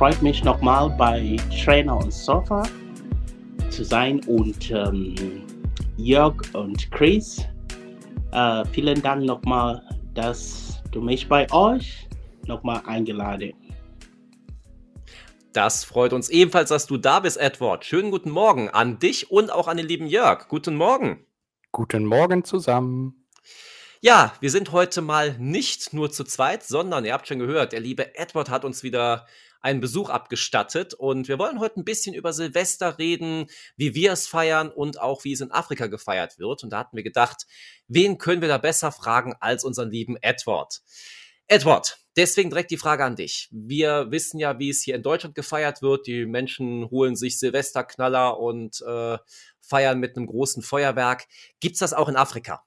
freut mich nochmal bei Trainer und Sofa zu sein und ähm, Jörg und Chris. Äh, vielen Dank nochmal, dass du mich bei euch nochmal eingeladen das freut uns ebenfalls, dass du da bist, Edward. Schönen guten Morgen an dich und auch an den lieben Jörg. Guten Morgen. Guten Morgen zusammen. Ja, wir sind heute mal nicht nur zu zweit, sondern ihr habt schon gehört, der liebe Edward hat uns wieder einen Besuch abgestattet und wir wollen heute ein bisschen über Silvester reden, wie wir es feiern und auch wie es in Afrika gefeiert wird. Und da hatten wir gedacht, wen können wir da besser fragen als unseren lieben Edward? Edward, deswegen direkt die Frage an dich. Wir wissen ja, wie es hier in Deutschland gefeiert wird. Die Menschen holen sich Silvesterknaller und äh, feiern mit einem großen Feuerwerk. Gibt's das auch in Afrika?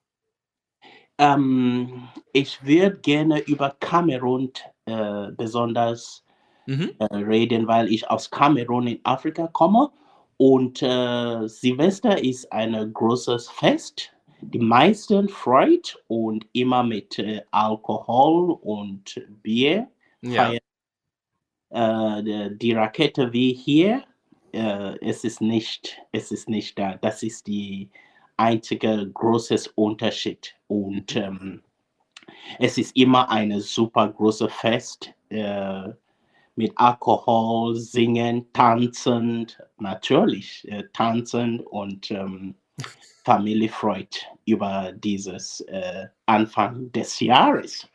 Ähm, ich würde gerne über Kamerun äh, besonders mhm. äh, reden, weil ich aus Kamerun in Afrika komme. Und äh, Silvester ist ein großes Fest. Die meisten freut und immer mit äh, Alkohol und Bier ja. feiern. Äh, die Rakete wie hier, äh, es ist nicht, es ist nicht da. Das ist die einzige große Unterschied. Und ähm, es ist immer ein super großes Fest äh, mit Alkohol, Singen, Tanzen, natürlich äh, Tanzen und ähm, Familie freut über dieses äh, Anfang des Jahres.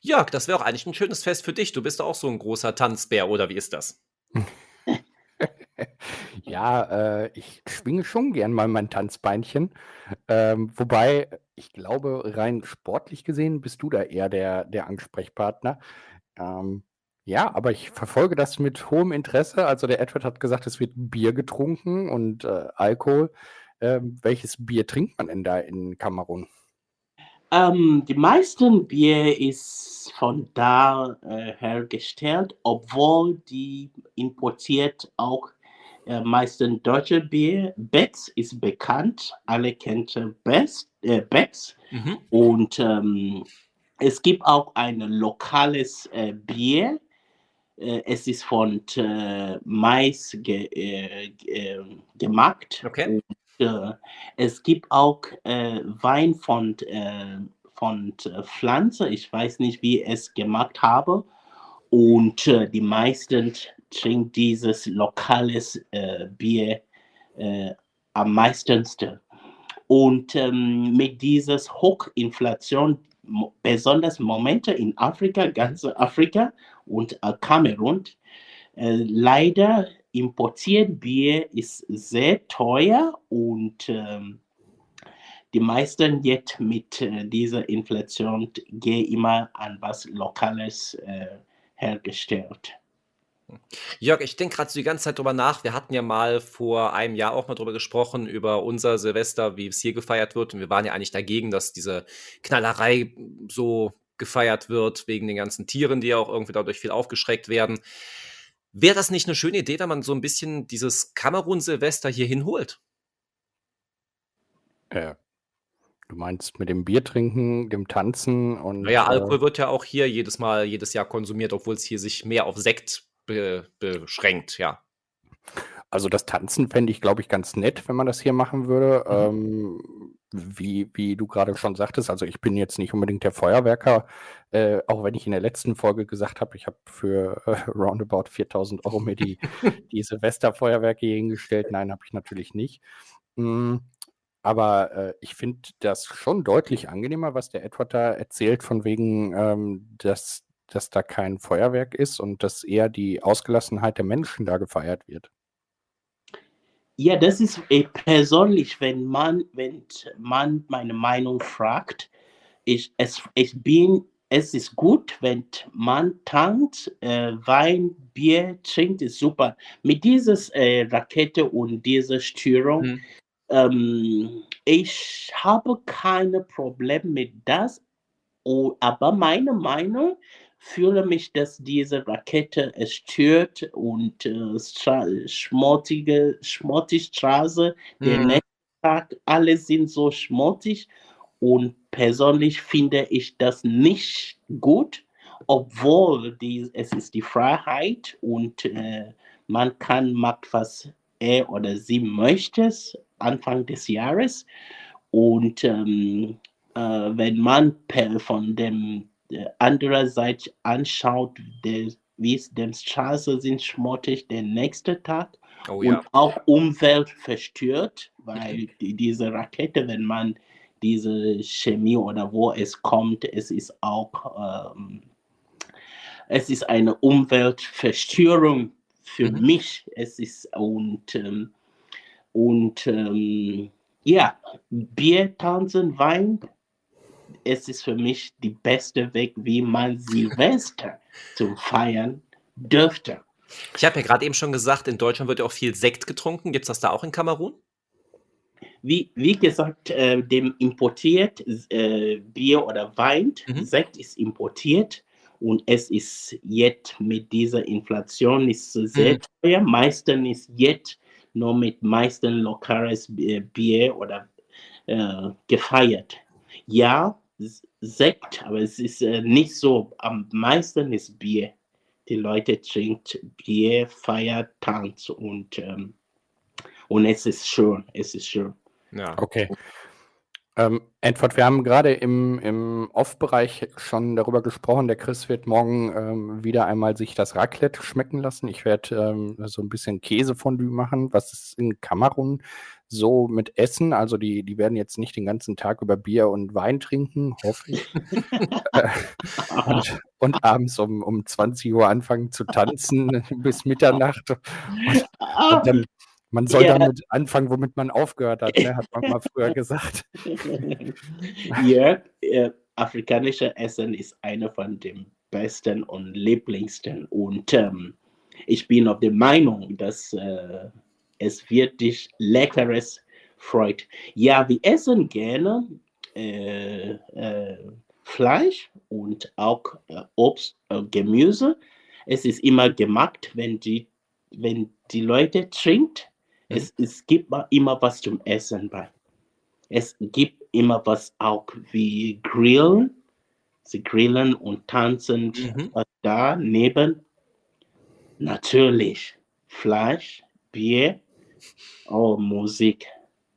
Jörg, das wäre auch eigentlich ein schönes Fest für dich. Du bist auch so ein großer Tanzbär, oder wie ist das? Ja, äh, ich schwinge schon gern mal mein Tanzbeinchen. Ähm, wobei, ich glaube, rein sportlich gesehen bist du da eher der, der Ansprechpartner. Ähm, ja, aber ich verfolge das mit hohem Interesse. Also der Edward hat gesagt, es wird Bier getrunken und äh, Alkohol. Ähm, welches Bier trinkt man denn da in Kamerun? Ähm, die meisten Bier ist von da äh, hergestellt, obwohl die importiert auch äh, meisten deutsche Bier. Becks ist bekannt, alle kennen Becks. Äh, Becks. Mhm. Und ähm, es gibt auch ein lokales äh, Bier. Äh, es ist von äh, Mais ge äh, gemacht. Okay. Und, es gibt auch Wein von, von Pflanze. Ich weiß nicht, wie ich es gemacht habe. Und die meisten trinkt dieses lokales Bier am meisten. Und ähm, mit dieser Hochinflation, besonders Momente in Afrika, ganz Afrika und äh, Kamerun, äh, leider importiert Bier ist sehr teuer und ähm, die meisten jetzt mit äh, dieser Inflation gehen immer an was Lokales äh, hergestellt. Jörg, ich denke gerade so die ganze Zeit drüber nach. Wir hatten ja mal vor einem Jahr auch mal drüber gesprochen, über unser Silvester, wie es hier gefeiert wird. Und wir waren ja eigentlich dagegen, dass diese Knallerei so gefeiert wird, wegen den ganzen Tieren, die ja auch irgendwie dadurch viel aufgeschreckt werden. Wäre das nicht eine schöne Idee, wenn man so ein bisschen dieses Kamerun-Silvester hier hinholt? Äh, du meinst mit dem Bier trinken, dem Tanzen und. Naja, Alkohol äh, wird ja auch hier jedes Mal, jedes Jahr konsumiert, obwohl es hier sich mehr auf Sekt be beschränkt, ja. Also das Tanzen fände ich, glaube ich, ganz nett, wenn man das hier machen würde. Mhm. Ähm, wie, wie du gerade schon sagtest, also ich bin jetzt nicht unbedingt der Feuerwerker, äh, auch wenn ich in der letzten Folge gesagt habe, ich habe für äh, roundabout 4000 Euro mir die, die Silvesterfeuerwerke hingestellt. Nein, habe ich natürlich nicht. Mhm. Aber äh, ich finde das schon deutlich angenehmer, was der Edward da erzählt, von wegen, ähm, dass dass da kein Feuerwerk ist und dass eher die Ausgelassenheit der Menschen da gefeiert wird. Ja, das ist äh, persönlich, wenn man, wenn man meine Meinung fragt, ich, es, ich bin es ist gut, wenn man tankt, äh, Wein, Bier trinkt, ist super. Mit dieser äh, Rakete und dieser Störung, Mhm. ähm, ich habe keine Probleme mit das, aber meine Meinung fühle mich, dass diese Rakete es stört und äh, stra schmutzige, schmutzige Straße, der Mhm. nächste Tag, alle sind so schmutzig und persönlich finde ich das nicht gut, obwohl die, es ist die Freiheit und äh, man kann macht, was er oder sie möchte, Anfang des Jahres. Und ähm, äh, wenn man per, von dem anderen Seite anschaut, der, wie es dem Straße sind schmutzig der nächste Tag Oh ja. und auch Umwelt verstört, weil die, diese Rakete, wenn man diese Chemie oder wo es kommt, es ist auch ähm, es ist eine Umweltverstörung für Mhm. mich. Es ist und ähm, und ähm, ja, Bier, Tanzen, Wein, es ist für mich die beste Weg, wie man Silvester zum Feiern dürfte. Ich habe ja gerade eben schon gesagt, in Deutschland wird ja auch viel Sekt getrunken. Gibt es das da auch in Kamerun? wie, wie gesagt, äh, dem importiert äh, Bier oder Wein, Mhm. Sekt ist importiert und es ist jetzt mit dieser Inflation ist sehr Mhm. teuer. Meistens ist jetzt nur mit meisten lokales Bi- Bier oder äh, gefeiert. Ja, Sekt, aber es ist äh, nicht so. Am meisten ist Bier. Die Leute trinken Bier, feiert, tanzt und, ähm, und es ist schön. Es ist schön. Ja. Okay. Ähm, Edward, wir haben gerade im, im Off-Bereich schon darüber gesprochen. Der Chris wird morgen ähm, wieder einmal sich das Raclette schmecken lassen. Ich werde ähm, so ein bisschen Käsefondue machen. Was ist in Kamerun so mit Essen? Also die, die werden jetzt nicht den ganzen Tag über Bier und Wein trinken, hoffe ich. Äh, und, und abends um, um 20 Uhr anfangen zu tanzen bis Mitternacht. Und dann, man soll Ja. damit anfangen, womit man aufgehört hat, ne? hat man mal früher gesagt. ja, äh, afrikanische Essen ist einer von den besten und lieblingsten. Und ähm, ich bin auf der Meinung, dass äh, es wirklich leckeres freut. Ja, wir essen gerne äh, äh, Fleisch und auch äh, Obst, äh, Gemüse. Es ist immer gemacht, wenn die, wenn die Leute trinkt. Es, es gibt immer was zum Essen bei. Es gibt immer was auch wie Grillen. Sie grillen und tanzen Mhm. was daneben. Natürlich Fleisch, Bier, oh, Musik.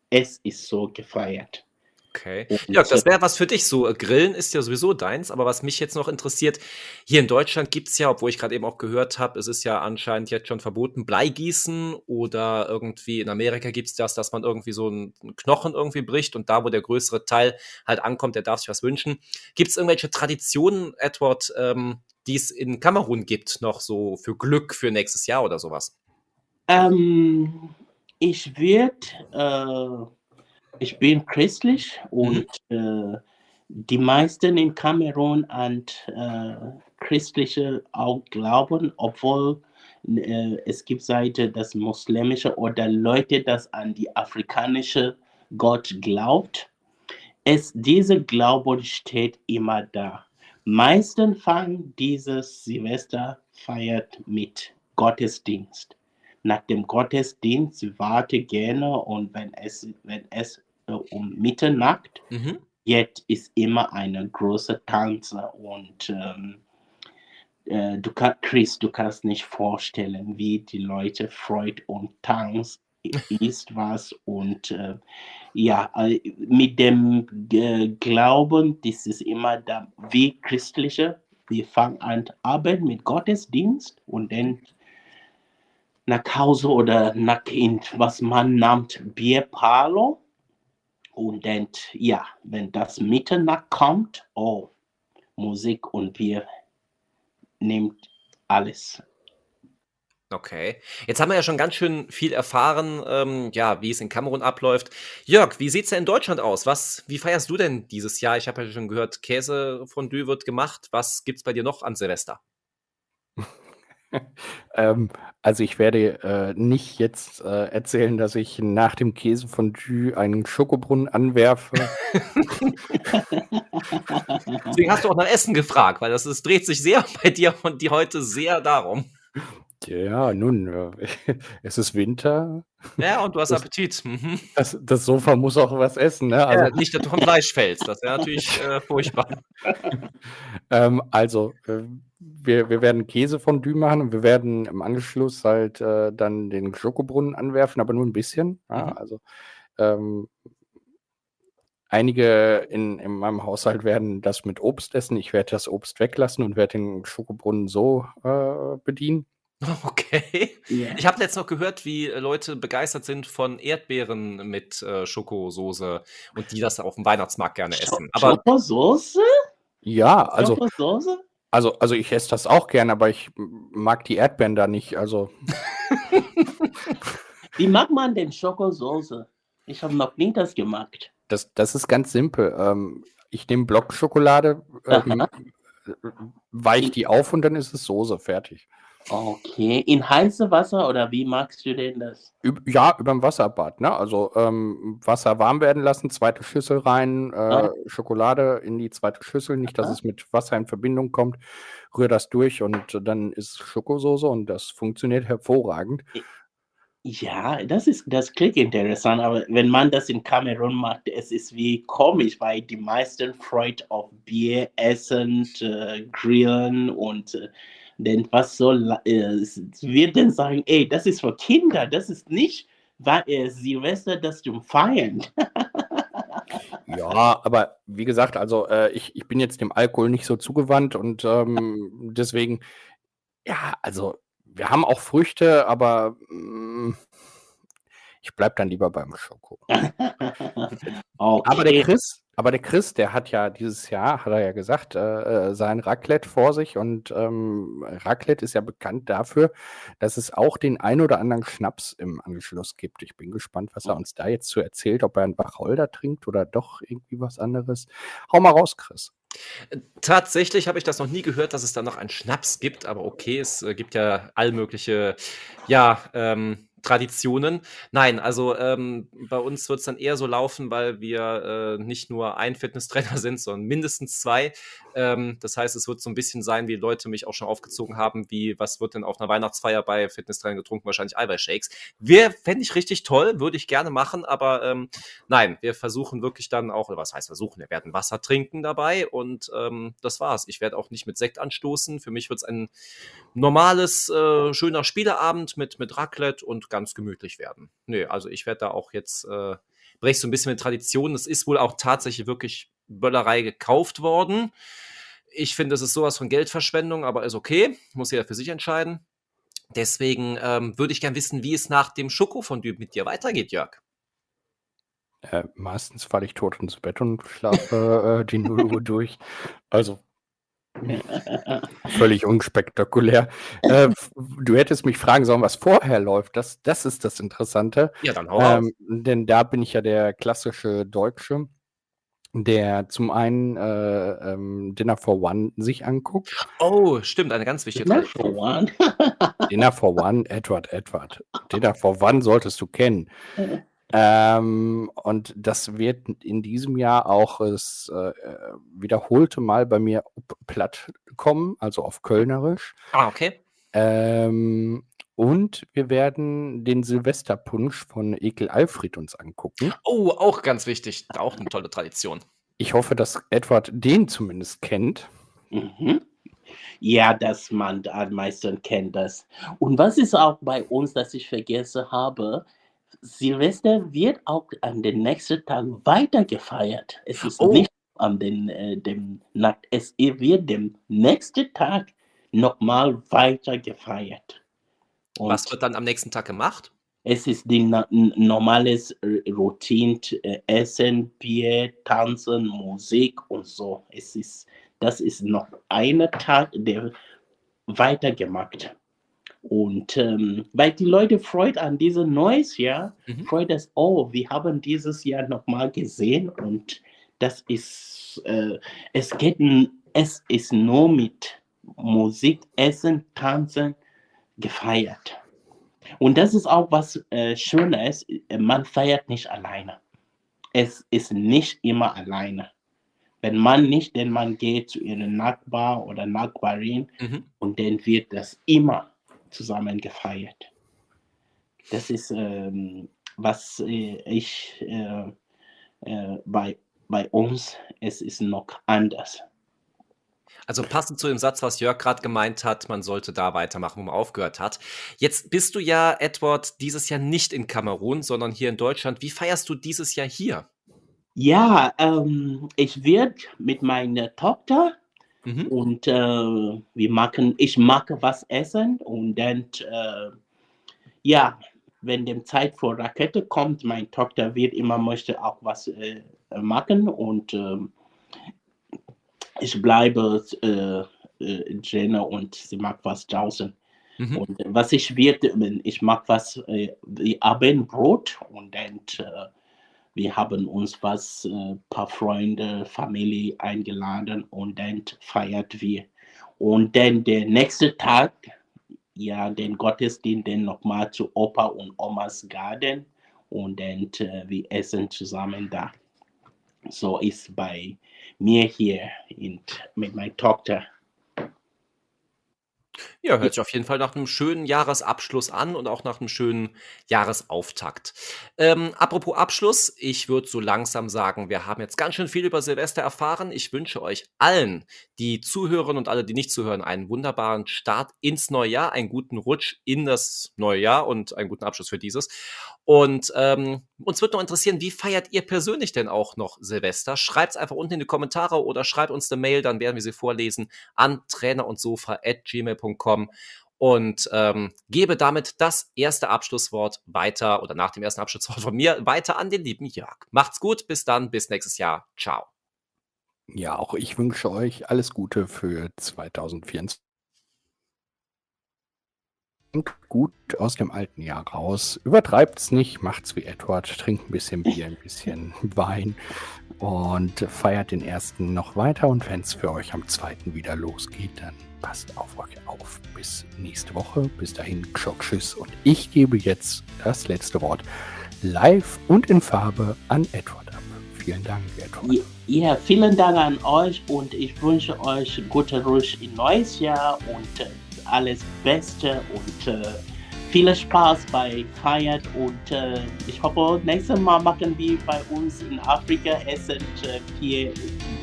Es ist so gefeiert. Okay. Und Jörg, das wäre was für dich. So, äh, Grillen ist ja sowieso deins, aber was mich jetzt noch interessiert, hier in Deutschland gibt es ja, obwohl ich gerade eben auch gehört habe, es ist ja anscheinend jetzt schon verboten, Bleigießen oder irgendwie in Amerika gibt es das, dass man irgendwie so einen einen Knochen irgendwie bricht und da, wo der größere Teil halt ankommt, der darf sich was wünschen. Gibt es irgendwelche Traditionen, Edward, ähm, die es in Kamerun gibt, noch so für Glück für nächstes Jahr oder sowas? Ähm, ich würde, äh, ich bin christlich und äh, die meisten in Kamerun an äh, christliche auch glauben, obwohl äh, es gibt Seite das muslimische oder Leute, das an die afrikanische Gott glaubt. Es, diese Glauben steht immer da. Meistens fangen dieses Silvester feiert mit Gottesdienst nach dem Gottesdienst warte gerne und wenn es, wenn es äh, um Mitternacht Mhm. jetzt ist immer eine große Tanze und ähm, äh, du kann, Chris, du kannst nicht vorstellen, wie die Leute freut und tanzt, ist was und äh, ja, äh, mit dem Glauben, das ist immer da, wie christliche, wir fangen an Abend mit Gottesdienst und dann nach Hause oder nach in was man nennt Bierparlo. Und dann, ja, wenn das Mitternacht kommt, oh, Musik und Bier nimmt alles. Okay. Jetzt haben wir ja schon ganz schön viel erfahren, ähm, ja, wie es in Kamerun abläuft. Jörg, wie sieht's denn in Deutschland aus? Was, wie feierst du denn dieses Jahr? Ich habe ja schon gehört, Käsefondue wird gemacht. Was gibt's bei dir noch an Silvester? Ähm, also ich werde äh, nicht jetzt äh, erzählen, dass ich nach dem Käsefondue einen Schokobrunnen anwerfe. Deswegen hast du auch nach Essen gefragt, weil das es dreht sich sehr bei dir und die heute sehr darum. Ja, nun, äh, es ist Winter. Ja, und du hast Das, Appetit. Mhm. das, das Sofa muss auch was essen, ne? Also, Ja, nicht, dass du vom Fleisch fällst. Das wäre natürlich äh, furchtbar. ähm, also äh, wir, wir werden Käsefondue machen und wir werden im Anschluss halt äh, dann den Schokobrunnen anwerfen, aber nur ein bisschen. Ja, Mhm. also ähm, einige in, in meinem Haushalt werden das mit Obst essen. Ich werde das Obst weglassen und werde den Schokobrunnen so äh, bedienen. Okay. Ja. Ich habe letztens noch gehört, wie äh, Leute begeistert sind von Erdbeeren mit äh, Schokosoße und die das auf dem Weihnachtsmarkt gerne essen. Aber Schokosoße? Ja, also, Schokosoße? also, also ich esse das auch gern, aber ich mag die Erdbeeren da nicht. Also Wie macht man denn Schokosoße? Ich habe noch nie das gemacht. das, das ist ganz simpel. Ähm, ich nehme Blockschokolade, ähm, Aha. weich die auf und dann ist es Soße fertig. Okay, in heißem Wasser oder wie magst du denn das? Ja, über dem Wasserbad, ne? Also ähm, Wasser warm werden lassen, zweite Schüssel rein, äh, Ah. Schokolade in die zweite Schüssel, nicht, dass Aha. es mit Wasser in Verbindung kommt. Rühr das durch und dann ist Schokosoße und das funktioniert hervorragend. Ja, das ist, das klingt interessant, aber wenn man das in Kamerun macht, es ist wie komisch, weil die meisten freut auf Bier, Essen, äh, Grillen und äh, denn was soll, äh, es wird dann sagen, ey, das ist für Kinder, das ist nicht weil, äh, Silvester, das zum Feiern. Ja, aber wie gesagt, also äh, ich, ich bin jetzt dem Alkohol nicht so zugewandt und ähm, deswegen, ja, also wir haben auch Früchte, aber mm, ich bleib dann lieber beim Schoko. Aber der Okay. Chris, aber der Chris, der hat ja dieses Jahr, hat er ja gesagt, äh, äh, sein Raclette vor sich und ähm, Raclette ist ja bekannt dafür, dass es auch den ein oder anderen Schnaps im Anschluss gibt. Ich bin gespannt, was er uns da jetzt zu erzählt, ob er einen Wacholder trinkt oder doch irgendwie was anderes. Hau mal raus, Chris. Tatsächlich habe ich das noch nie gehört, dass es da noch einen Schnaps gibt, aber okay, es äh, gibt ja all mögliche, ja, ähm, Traditionen. Nein, also ähm, bei uns wird es dann eher so laufen, weil wir äh, nicht nur ein Fitnesstrainer sind, sondern mindestens zwei. Ähm, das heißt, es wird so ein bisschen sein, wie Leute mich auch schon aufgezogen haben, wie was wird denn auf einer Weihnachtsfeier bei Fitnesstrainern getrunken? Wahrscheinlich Eiweißshakes. Wäre, fände ich richtig toll, würde ich gerne machen, aber ähm, nein, wir versuchen wirklich dann auch, oder was heißt versuchen, wir werden Wasser trinken dabei und ähm, das war's. Ich werde auch nicht mit Sekt anstoßen. Für mich wird es ein normales, äh, schöner Spieleabend mit, mit Raclette und ganz gemütlich werden. Nö, also ich werde da auch jetzt, äh, brech so ein bisschen mit Traditionen. Es ist wohl auch tatsächlich wirklich Böllerei gekauft worden. Ich finde, es ist sowas von Geldverschwendung, aber ist okay. Muss jeder für sich entscheiden. Deswegen ähm, würde ich gern wissen, wie es nach dem Schokofondue mit dir weitergeht, Jörg. Äh, meistens falle ich tot ins Bett und schlafe äh, die 0 Uhr durch. Also völlig unspektakulär. Äh, du hättest mich fragen sollen, was vorher läuft. Das, das ist das Interessante. Ja, dann hau. Ähm, denn da bin ich ja der klassische Deutsche, der zum einen äh, ähm, Dinner for One sich anguckt. Oh, stimmt, eine ganz wichtige Tradition. for one. Dinner for One, Edward, Edward. Dinner for One solltest du kennen. Ähm, und das wird in diesem Jahr auch das äh, wiederholte Mal bei mir up- platt kommen, also auf Kölnerisch. Ah, okay. Ähm, und wir werden den Silvesterpunsch von Ekel Alfred uns angucken. Oh, auch ganz wichtig. Auch eine tolle Tradition. Ich hoffe, dass Edward den zumindest kennt. Mhm. Ja, das man am meisten kennt das. Und was ist auch bei uns, das ich vergessen habe? Silvester wird auch an den nächsten Tag weiter gefeiert. Es ist Oh. nicht an den, äh, dem Nacht, es wird dem nächsten Tag nochmal weiter gefeiert. Und Was wird dann am nächsten Tag gemacht? es ist die normales Routine, äh, Essen, Bier, Tanzen, Musik und so. Es ist, das ist noch ein Tag, der weitergemacht. Und ähm, weil die Leute freut an dieses neues Jahr, Mhm. freut es, oh, wir haben dieses Jahr nochmal gesehen und das ist, äh, es geht, es ist nur mit Musik, Essen, Tanzen gefeiert. Und das ist auch was äh, Schönes, äh, man feiert nicht alleine. Es ist nicht immer alleine. Wenn man nicht, denn man geht zu ihrem Nachbar oder Nachbarin Mhm. und dann wird das immer zusammen gefeiert. Das ist, ähm, was äh, ich äh, äh, bei, bei uns, es ist noch anders. Also passend zu dem Satz, was Jörg gerade gemeint hat, man sollte da weitermachen, wo man aufgehört hat. Jetzt bist du ja, Edward, dieses Jahr nicht in Kamerun, sondern hier in Deutschland. Wie feierst du dieses Jahr hier? Ja, ähm, ich werde mit meiner Tochter Mhm. und äh, wir machen, ich mag was essen und dann, äh, ja, wenn die Zeit für Rakete kommt, meine Tochter wird immer möchte auch was äh, machen und ähm, ich bleibe äh, äh, Jenna und sie mag was draußen. Mhm. Und äh, was ich wird, ich mag was äh, wie Abendbrot und dann äh, wir haben uns was, äh, paar Freunde, Familie eingeladen und dann feiert wir. Und dann der nächste Tag, ja, den Gottesdienst dann nochmal zu Opa und Omas Garten und dann äh, wir essen zusammen da. So ist bei mir hier in, mit meiner Tochter. Ja, hört sich auf jeden Fall nach einem schönen Jahresabschluss an und auch nach einem schönen Jahresauftakt. Ähm, apropos Abschluss, ich würde so langsam sagen, wir haben jetzt ganz schön viel über Silvester erfahren. Ich wünsche euch allen, die zuhören und alle, die nicht zuhören, einen wunderbaren Start ins neue Jahr, einen guten Rutsch in das neue Jahr und einen guten Abschluss für dieses. Und ähm, uns wird noch interessieren, wie feiert ihr persönlich denn auch noch Silvester? Schreibt es einfach unten in die Kommentare oder schreibt uns eine Mail, dann werden wir sie vorlesen an trainerundsofa.gmail.com und ähm, gebe damit das erste Abschlusswort weiter oder nach dem ersten Abschlusswort von mir weiter an den lieben Jörg. Macht's gut, bis dann, bis nächstes Jahr. Ciao. Ja, auch ich wünsche euch alles Gute für 2024. Kommt gut aus dem alten Jahr raus. Übertreibt's nicht, macht's wie Edward, trinkt ein bisschen Bier, ein bisschen Wein und feiert den ersten noch weiter. Und wenn es für euch am zweiten wieder losgeht, dann passt auf euch auf. Bis nächste Woche. Bis dahin, Tschüss. Und ich gebe jetzt das letzte Wort live und in Farbe an Edward ab. Vielen Dank, Edward. Ja, vielen Dank an euch und ich wünsche euch gute Rutsch in neues Jahr und äh, alles Beste und äh, viel Spaß bei Feiert und äh, ich hoffe, nächstes Mal machen wir bei uns in Afrika essen äh, Bier,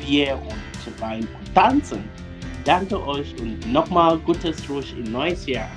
Bier und Wein und tanzen. Danke euch und nochmal gutes Rutsch in neues Jahr.